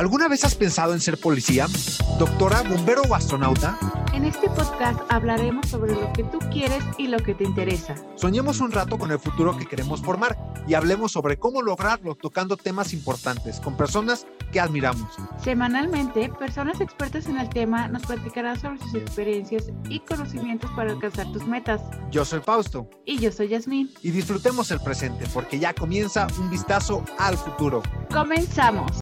¿Alguna vez has pensado en ser policía, doctora, bombero o astronauta? En este podcast hablaremos sobre lo que tú quieres y lo que te interesa. Soñemos un rato con el futuro que queremos formar y hablemos sobre cómo lograrlo tocando temas importantes con personas que admiramos. Semanalmente, personas expertas en el tema nos platicarán sobre sus experiencias y conocimientos para alcanzar tus metas. Yo soy Fausto. Y yo soy Yasmín. Y disfrutemos el presente porque ya comienza un vistazo al futuro. Comenzamos.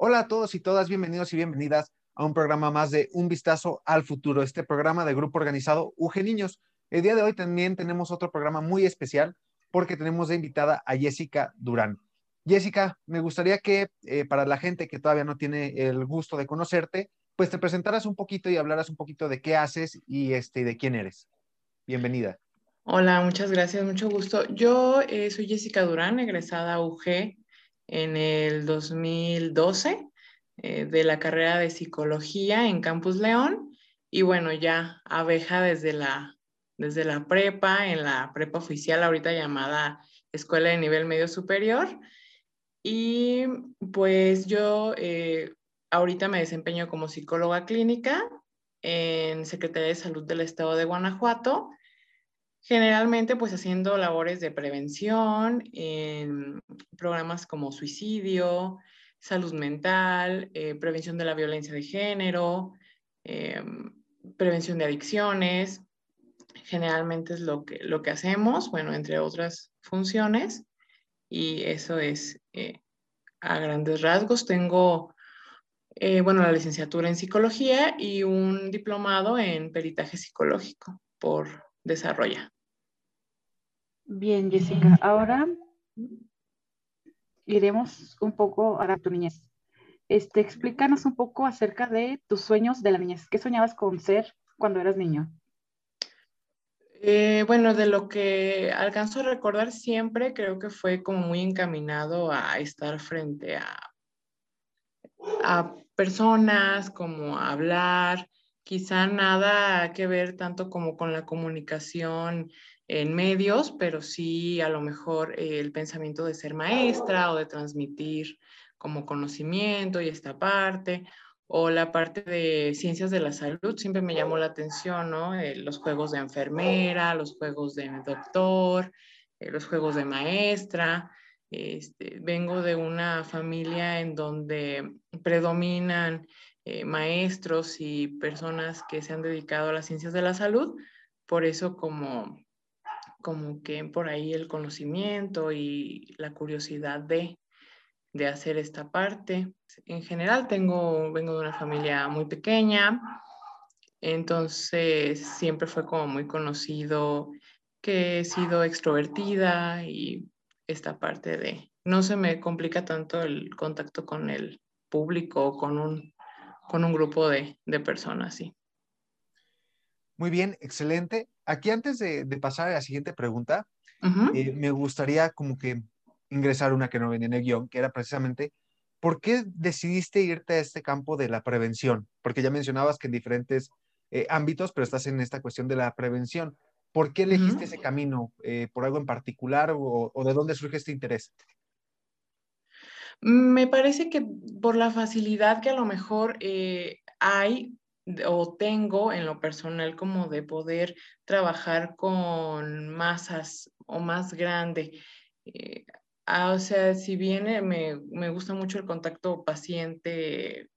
Hola a todos y todas, bienvenidos y bienvenidas a un programa más de Un Vistazo al Futuro, este programa de grupo organizado UG Niños. El día de hoy también tenemos otro programa muy especial porque tenemos de invitada a Jessica Durán. Jessica, me gustaría que eh, para la gente que todavía no tiene el gusto de conocerte, pues te presentaras un poquito y hablaras un poquito de qué haces y este, de quién eres. Bienvenida. Hola, muchas gracias, mucho gusto. Yo eh, soy Jessica Durán, egresada a UG en el 2012 eh, de la carrera de psicología en Campus León y bueno, ya abeja desde la, desde la prepa, en la prepa oficial ahorita llamada Escuela de Nivel Medio Superior. Y pues yo eh, ahorita me desempeño como psicóloga clínica en Secretaría de Salud del Estado de Guanajuato Generalmente, pues haciendo labores de prevención en programas como suicidio, salud mental, eh, prevención de la violencia de género, eh, prevención de adicciones. Generalmente es lo que, lo que hacemos, bueno, entre otras funciones. Y eso es eh, a grandes rasgos. Tengo, bueno, la licenciatura en psicología y un diplomado en peritaje psicológico por Desarrolla. Bien, Jessica. Ahora iremos un poco a tu niñez. Este, explícanos un poco acerca de tus sueños de la niñez. ¿Qué soñabas con ser cuando eras niño? Eh, bueno, de lo que alcanzo a recordar siempre, creo que fue como muy encaminado a estar frente a, a personas, como a hablar, quizá nada que ver tanto como con la comunicación en medios, pero sí a lo mejor eh, el pensamiento de ser maestra o de transmitir como conocimiento y esta parte, o la parte de ciencias de la salud, siempre me llamó la atención, ¿no? Eh, los juegos de enfermera, los juegos de doctor, eh, los juegos de maestra. Este, vengo de una familia en donde predominan maestros y personas que se han dedicado a las ciencias de la salud, por eso como como que por ahí el conocimiento y la curiosidad de, de hacer esta parte. En general tengo, vengo de una familia muy pequeña, entonces siempre fue como muy conocido que he sido extrovertida y esta parte de, no se me complica tanto el contacto con el público o con un, con un grupo de, de personas, sí. Muy bien, excelente. Aquí antes de, pasar a la siguiente pregunta, eh, me gustaría como que ingresar una que no venía en el guion, que era precisamente, ¿por qué decidiste irte a este campo de la prevención? Porque ya mencionabas que en diferentes eh, ámbitos, pero estás en esta cuestión de la prevención. ¿Por qué elegiste ese camino? Eh, ¿Por algo en particular o, o, de dónde surge este interés? Me parece que por la facilidad que a lo mejor hay o tengo en lo personal como de poder trabajar con masas o más grande. Eh, ah, o sea, si bien eh, me, gusta mucho el contacto paciente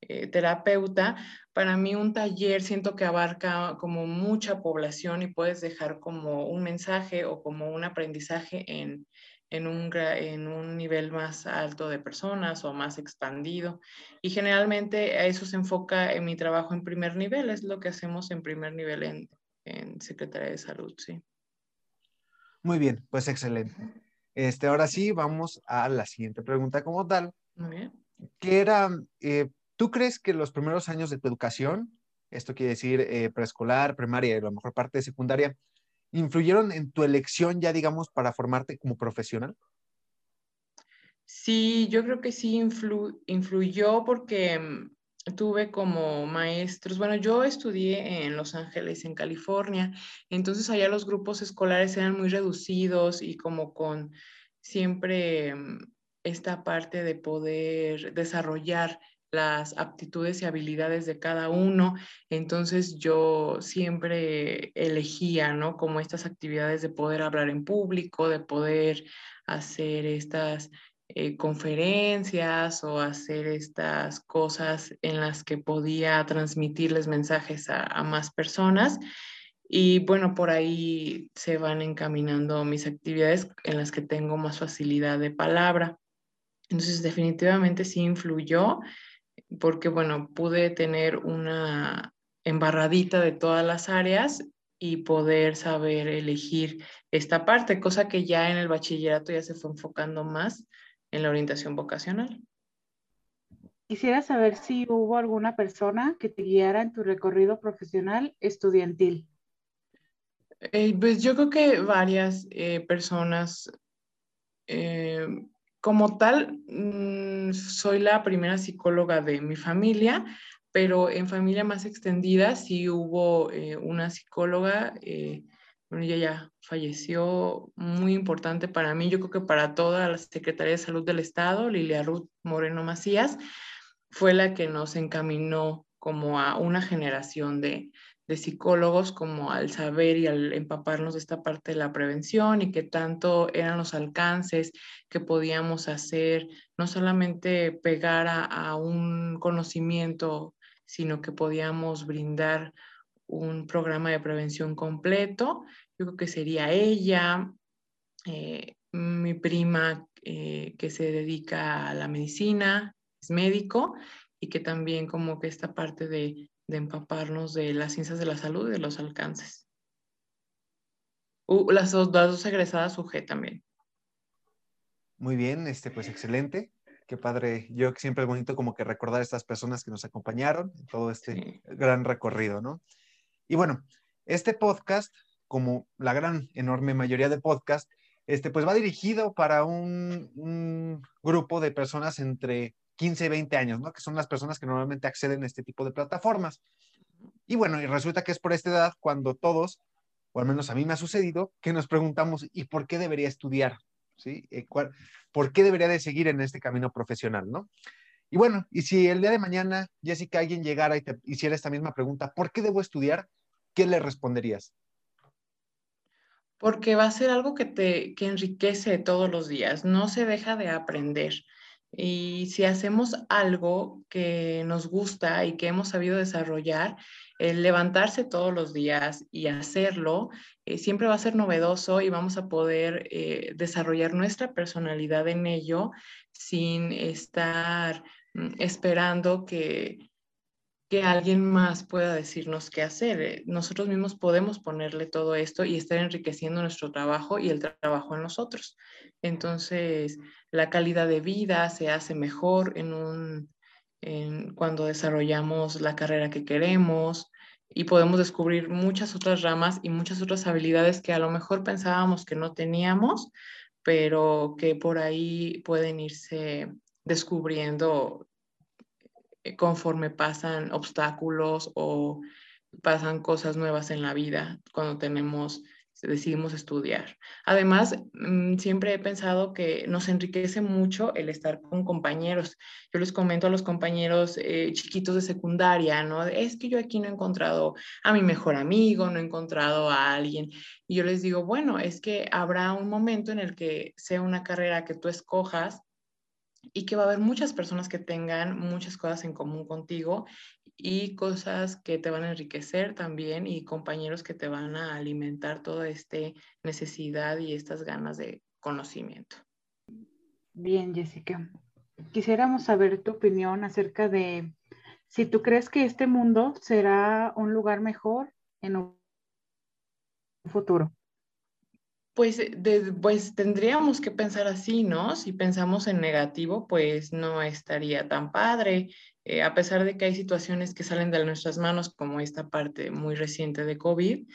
eh, terapeuta, para mí un taller siento que abarca como mucha población y puedes dejar como un mensaje o como un aprendizaje en, en un, en un nivel más alto de personas o más expandido. Y generalmente eso se enfoca en mi trabajo en primer nivel, es lo que hacemos en primer nivel en, en Secretaría de Salud, sí. Muy bien, pues excelente. Este, ahora sí, vamos a la siguiente pregunta como tal. Muy bien. Que era, eh, ¿tú crees que los primeros años de tu educación, esto quiere decir eh, preescolar, primaria y a lo mejor parte de secundaria, influyeron en tu elección ya, digamos, para formarte como profesional? Sí, yo creo que sí influyó porque mm, tuve como maestros, bueno, yo estudié en Los Ángeles, en California, entonces allá los grupos escolares eran muy reducidos y como con siempre mm, esta parte de poder desarrollar las aptitudes y habilidades de cada uno. Entonces yo siempre elegía, ¿no? Como estas actividades de poder hablar en público, de poder hacer estas eh, conferencias o hacer estas cosas en las que podía transmitirles mensajes a, más personas. Y bueno, por ahí se van encaminando mis actividades en las que tengo más facilidad de palabra. Entonces, definitivamente sí influyó porque, bueno, pude tener una embarradita de todas las áreas y poder saber elegir esta parte, cosa que ya en el bachillerato ya se fue enfocando más en la orientación vocacional. Quisiera saber si hubo alguna persona que te guiara en tu recorrido profesional estudiantil. Eh, pues yo creo que varias eh, personas. Eh, como tal, mm, soy la primera psicóloga de mi familia, pero en familia más extendida sí hubo una psicóloga bueno, ella ya falleció, muy importante para mí, yo creo que para toda la Secretaría de Salud del Estado, Lilia Ruth Moreno Macías, fue la que nos encaminó como a una generación de, de psicólogos, como al saber y al empaparnos de esta parte de la prevención y que tanto eran los alcances que podíamos hacer, no solamente pegar a, un conocimiento, sino que podíamos brindar un programa de prevención completo. Yo creo que sería ella, eh, mi prima eh, que se dedica a la medicina, es médico, y que también como que esta parte de, empaparnos de las ciencias de la salud y de los alcances. Uh, las, dos, las dos egresadas UG también. Muy bien, este, pues excelente. Qué padre. Yo siempre es bonito como que recordar a estas personas que nos acompañaron en todo este gran recorrido, ¿no? Y bueno, este podcast como la gran, enorme mayoría de podcast, este, pues va dirigido para un, grupo de personas entre 15 y 20 años, ¿no? Que son las personas que normalmente acceden a este tipo de plataformas. Y bueno, y resulta que es por esta edad cuando todos, o al menos a mí me ha sucedido, que nos preguntamos, ¿y por qué debería estudiar? ¿Sí? Eh, ¿Por qué debería de seguir en este camino profesional, no? Y bueno, y si el día de mañana, Jessica, alguien llegara y te hiciera esta misma pregunta, ¿por qué debo estudiar? ¿Qué le responderías? porque va a ser algo que te que enriquece todos los días, no se deja de aprender. Y si hacemos algo que nos gusta y que hemos sabido desarrollar, el levantarse todos los días y hacerlo eh, siempre va a ser novedoso y vamos a poder eh, desarrollar nuestra personalidad en ello sin estar mm, esperando que, que alguien más pueda decirnos qué hacer. Eh, nosotros mismos podemos ponerle todo esto y estar enriqueciendo nuestro trabajo y el trabajo en nosotros. Entonces, la calidad de vida se hace mejor en un, cuando desarrollamos la carrera que queremos y podemos descubrir muchas otras ramas y muchas otras habilidades que a lo mejor pensábamos que no teníamos, pero que por ahí pueden irse descubriendo conforme pasan obstáculos o pasan cosas nuevas en la vida cuando tenemos decidimos estudiar. Además, mm, siempre he pensado que nos enriquece mucho el estar con compañeros. Yo les comento a los compañeros eh, chiquitos de secundaria, ¿no? Es que yo aquí no he encontrado a mi mejor amigo, no he encontrado a alguien. Y yo les digo, bueno, es que habrá un momento en el que sea una carrera que tú escojas y que va a haber muchas personas que tengan muchas cosas en común contigo y cosas que te van a enriquecer también y compañeros que te van a alimentar toda esta necesidad y estas ganas de conocimiento. Bien, Jessica. Quisiéramos saber tu opinión acerca de si tú crees que este mundo será un lugar mejor en un futuro. Pues, pues tendríamos que pensar así, ¿no? Si pensamos en negativo, pues no estaría tan padre, eh, a pesar de que hay situaciones que salen de nuestras manos, como esta parte muy reciente de COVID,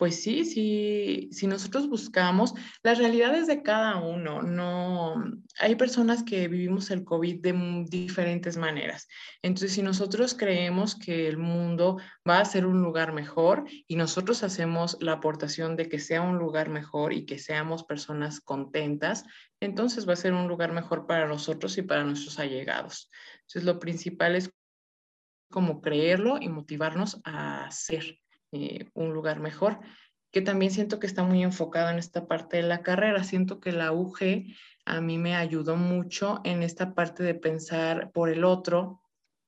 pues sí, sí, si nosotros buscamos las realidades de cada uno, no, hay personas que vivimos el COVID de diferentes maneras. Entonces, si nosotros creemos que el mundo va a ser un lugar mejor y nosotros hacemos la aportación de que sea un lugar mejor y que seamos personas contentas, entonces va a ser un lugar mejor para nosotros y para nuestros allegados. Entonces, lo principal es como creerlo y motivarnos a hacer eh, un lugar mejor, que también siento que está muy enfocado en esta parte de la carrera. Siento que la UG a mí me ayudó mucho en esta parte de pensar por el otro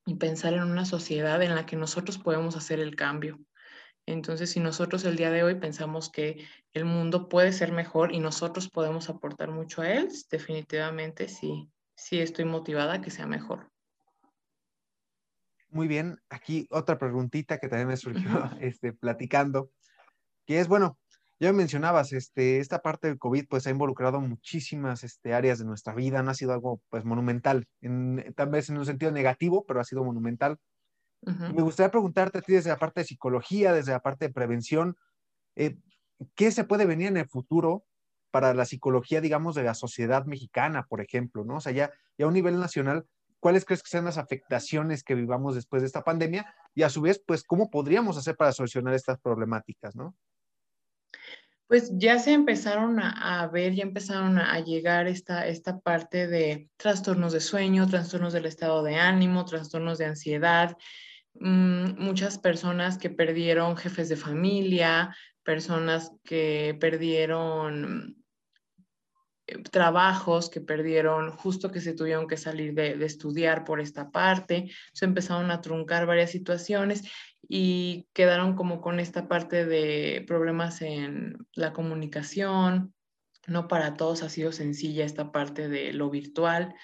y pensar en una sociedad en la que nosotros podemos hacer el cambio. Entonces, si nosotros el día de hoy pensamos que el mundo puede ser mejor y nosotros podemos aportar mucho a él, definitivamente sí, sí estoy motivada a que sea mejor. Muy bien, aquí otra preguntita que también me surgió este, platicando, que es, bueno, ya mencionabas, este, esta parte del COVID pues ha involucrado muchísimas este, áreas de nuestra vida, no ha sido algo pues monumental, en, tal vez en un sentido negativo, pero ha sido monumental. Me gustaría preguntarte a ti desde la parte de psicología, desde la parte de prevención, eh, ¿qué se puede venir en el futuro para la psicología, digamos, de la sociedad mexicana, por ejemplo, ¿no? O sea, ya, ya a un nivel nacional, ¿cuáles crees que sean las afectaciones que vivamos después de esta pandemia? Y a su vez, pues, ¿cómo podríamos hacer para solucionar estas problemáticas, ¿no? Pues ya se empezaron a, ver, ya empezaron a, llegar esta, esta parte de trastornos de sueño, trastornos del estado de ánimo, trastornos de ansiedad, mm, muchas personas que perdieron jefes de familia, personas que perdieron trabajos que perdieron justo que se tuvieron que salir de, estudiar por esta parte, se empezaron a truncar varias situaciones y quedaron como con esta parte de problemas en la comunicación, no para todos ha sido sencilla esta parte de lo virtual.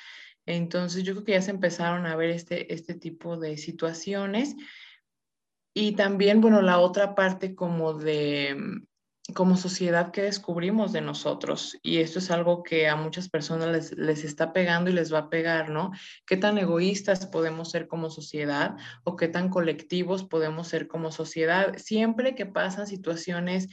Entonces yo creo que ya se empezaron a ver este, este tipo de situaciones. Y también, bueno, la otra parte como de como sociedad que descubrimos de nosotros. Y esto es algo que a muchas personas les, les, está pegando y les va a pegar, ¿no? ¿Qué tan egoístas podemos ser como sociedad o qué tan colectivos podemos ser como sociedad? Siempre que pasan situaciones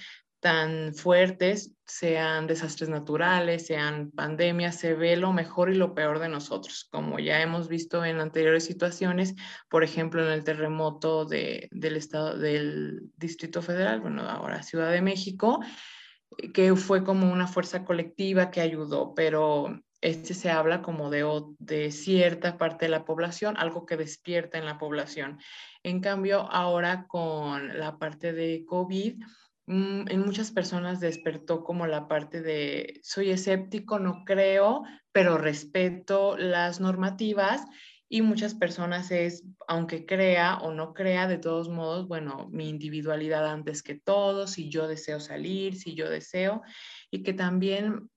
tan fuertes, sean desastres naturales, sean pandemias, se ve lo mejor y lo peor de nosotros, como ya hemos visto en anteriores situaciones, por ejemplo, en el terremoto de, del estado del Distrito Federal, bueno, ahora Ciudad de México, que fue como una fuerza colectiva que ayudó, pero este se habla como de, de cierta parte de la población, algo que despierta en la población. En cambio, ahora con la parte de COVID, en muchas personas despertó como la parte de soy escéptico, no creo, pero respeto las normativas y muchas personas es, aunque crea o no crea, de todos modos, bueno, mi individualidad antes que todo, si yo deseo salir, si yo deseo, y que también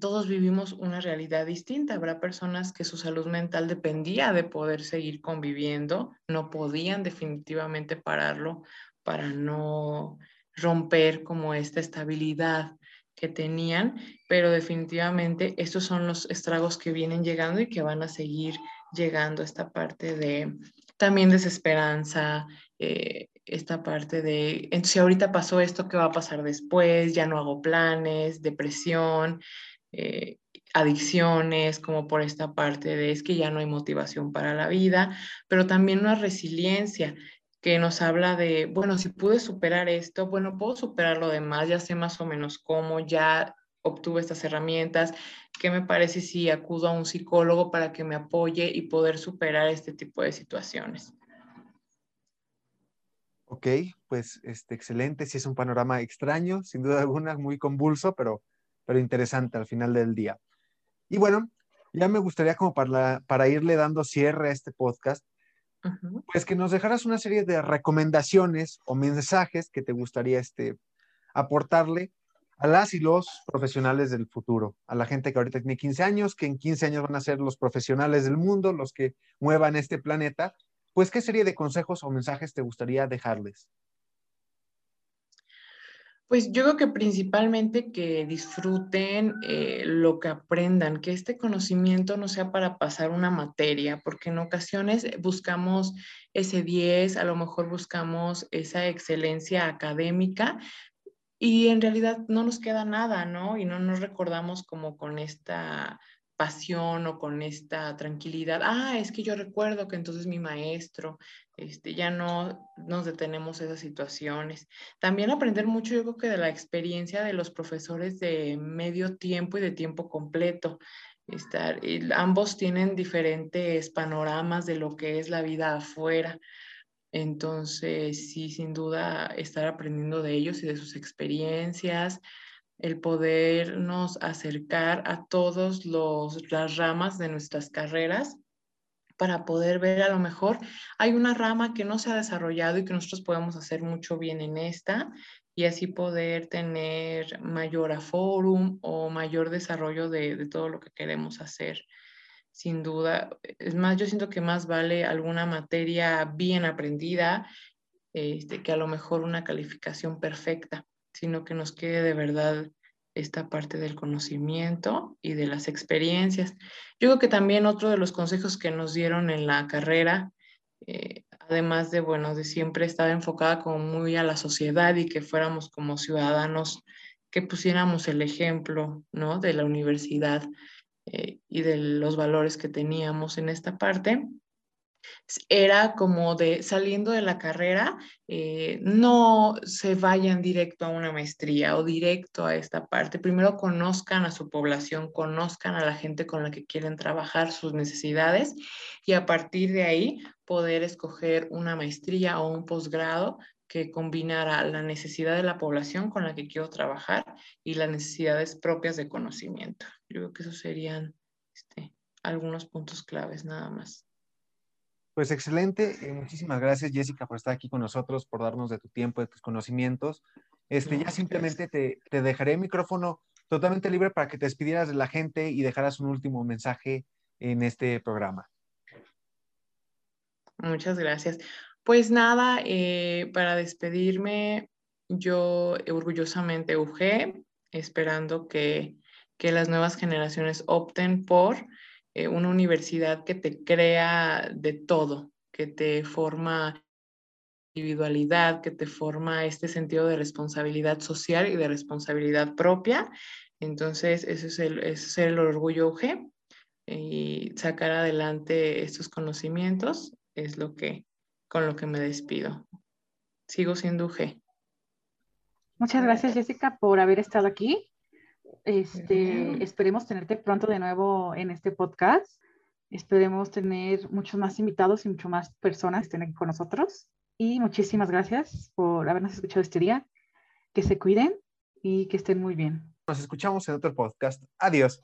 todos vivimos una realidad distinta. Habrá personas que su salud mental dependía de poder seguir conviviendo, no podían definitivamente pararlo para no romper como esta estabilidad que tenían, pero definitivamente estos son los estragos que vienen llegando y que van a seguir llegando esta parte de también desesperanza, eh, esta parte de, entonces ahorita pasó esto, ¿qué va a pasar después? Ya no hago planes, depresión, eh, adicciones, como por esta parte de es que ya no hay motivación para la vida, pero también una resiliencia que nos habla de, bueno, si pude superar esto, bueno, puedo superar lo demás, ya sé más o menos cómo, ya obtuve estas herramientas, ¿qué me parece si acudo a un psicólogo para que me apoye y poder superar este tipo de situaciones? Ok, pues este, excelente, sí es un panorama extraño, sin duda alguna, muy convulso, pero, pero interesante al final del día. Y bueno, ya me gustaría como para, para irle dando cierre a este podcast, pues que nos dejaras una serie de recomendaciones o mensajes que te gustaría este, aportarle a las y los profesionales del futuro, a la gente que ahorita tiene 15 años, que en 15 años van a ser los profesionales del mundo, los que muevan este planeta, pues qué serie de consejos o mensajes te gustaría dejarles. Pues yo creo que principalmente que disfruten eh, lo que aprendan, que este conocimiento no sea para pasar una materia, porque en ocasiones buscamos ese 10, a lo mejor buscamos esa excelencia académica, y en realidad no nos queda nada, ¿no? Y no nos recordamos como con esta pasión o con esta tranquilidad. Ah, es que yo recuerdo que entonces mi maestro, este, ya no nos detenemos esas situaciones. También aprender mucho, yo creo que de la experiencia de los profesores de medio tiempo y de tiempo completo. Estar, ambos tienen diferentes panoramas de lo que es la vida afuera. Entonces, sí, sin duda, estar aprendiendo de ellos y de sus experiencias, el podernos acercar a todas las ramas de nuestras carreras para poder ver a lo mejor hay una rama que no se ha desarrollado y que nosotros podemos hacer mucho bien en esta y así poder tener mayor aforum o mayor desarrollo de, de todo lo que queremos hacer. Sin duda, es más, yo siento que más vale alguna materia bien aprendida este, que a lo mejor una calificación perfecta sino que nos quede de verdad esta parte del conocimiento y de las experiencias. Yo creo que también otro de los consejos que nos dieron en la carrera, eh, además de, bueno, de siempre estar enfocada como muy a la sociedad y que fuéramos como ciudadanos, que pusiéramos el ejemplo, ¿no? De la universidad eh, y de los valores que teníamos en esta parte, era como de saliendo de la carrera, eh, no se vayan directo a una maestría o directo a esta parte. Primero conozcan a su población, conozcan a la gente con la que quieren trabajar, sus necesidades y a partir de ahí poder escoger una maestría o un posgrado que combinara la necesidad de la población con la que quiero trabajar y las necesidades propias de conocimiento. Yo creo que esos serían este, algunos puntos claves nada más. Pues excelente. Eh, muchísimas gracias, Jessica, por estar aquí con nosotros, por darnos de tu tiempo, de tus conocimientos. Este, ya simplemente te, te, dejaré el micrófono totalmente libre para que te despidieras de la gente y dejaras un último mensaje en este programa. Muchas gracias. Pues nada, eh, para despedirme, yo orgullosamente UG, esperando que, que las nuevas generaciones opten por eh, una universidad que te crea de todo, que te forma individualidad, que te forma este sentido de responsabilidad social y de responsabilidad propia. Entonces, ese es el, ese es el orgullo UG y sacar adelante estos conocimientos es lo que, con lo que me despido. Sigo siendo UG. Muchas gracias, Jessica, por haber estado aquí. Este, esperemos tenerte pronto de nuevo en este podcast. Esperemos tener muchos más invitados y mucho más personas que estén aquí con nosotros. Y muchísimas gracias por habernos escuchado este día. Que se cuiden y que estén muy bien. Nos escuchamos en otro podcast. Adiós.